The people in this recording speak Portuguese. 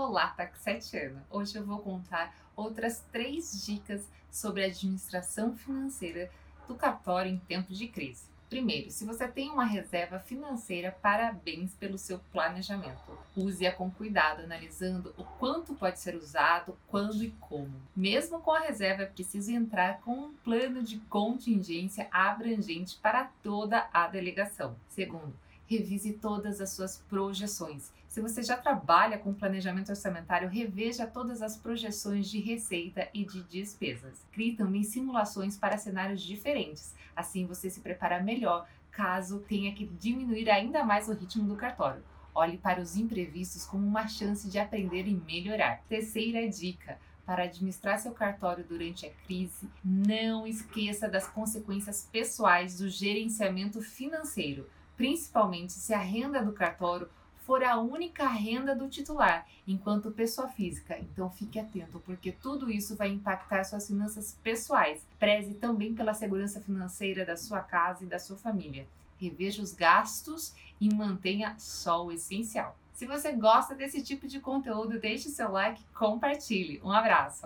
Olá, taxetiana! Hoje eu vou contar outras três dicas sobre administração financeira do cartório em tempo de crise. Primeiro, se você tem uma reserva financeira, parabéns pelo seu planejamento. Use-a com cuidado, analisando o quanto pode ser usado, quando e como. Mesmo com a reserva, é preciso entrar com um plano de contingência abrangente para toda a delegação. Segundo, revise todas as suas projeções. Se você já trabalha com planejamento orçamentário, reveja todas as projeções de receita e de despesas. Crie também simulações para cenários diferentes. Assim você se prepara melhor caso tenha que diminuir ainda mais o ritmo do cartório. Olhe para os imprevistos como uma chance de aprender e melhorar. Terceira dica: para administrar seu cartório durante a crise, não esqueça das consequências pessoais do gerenciamento financeiro principalmente se a renda do cartório for a única renda do titular, enquanto pessoa física. Então fique atento, porque tudo isso vai impactar suas finanças pessoais. Preze também pela segurança financeira da sua casa e da sua família. Reveja os gastos e mantenha só o essencial. Se você gosta desse tipo de conteúdo, deixe seu like, compartilhe. Um abraço!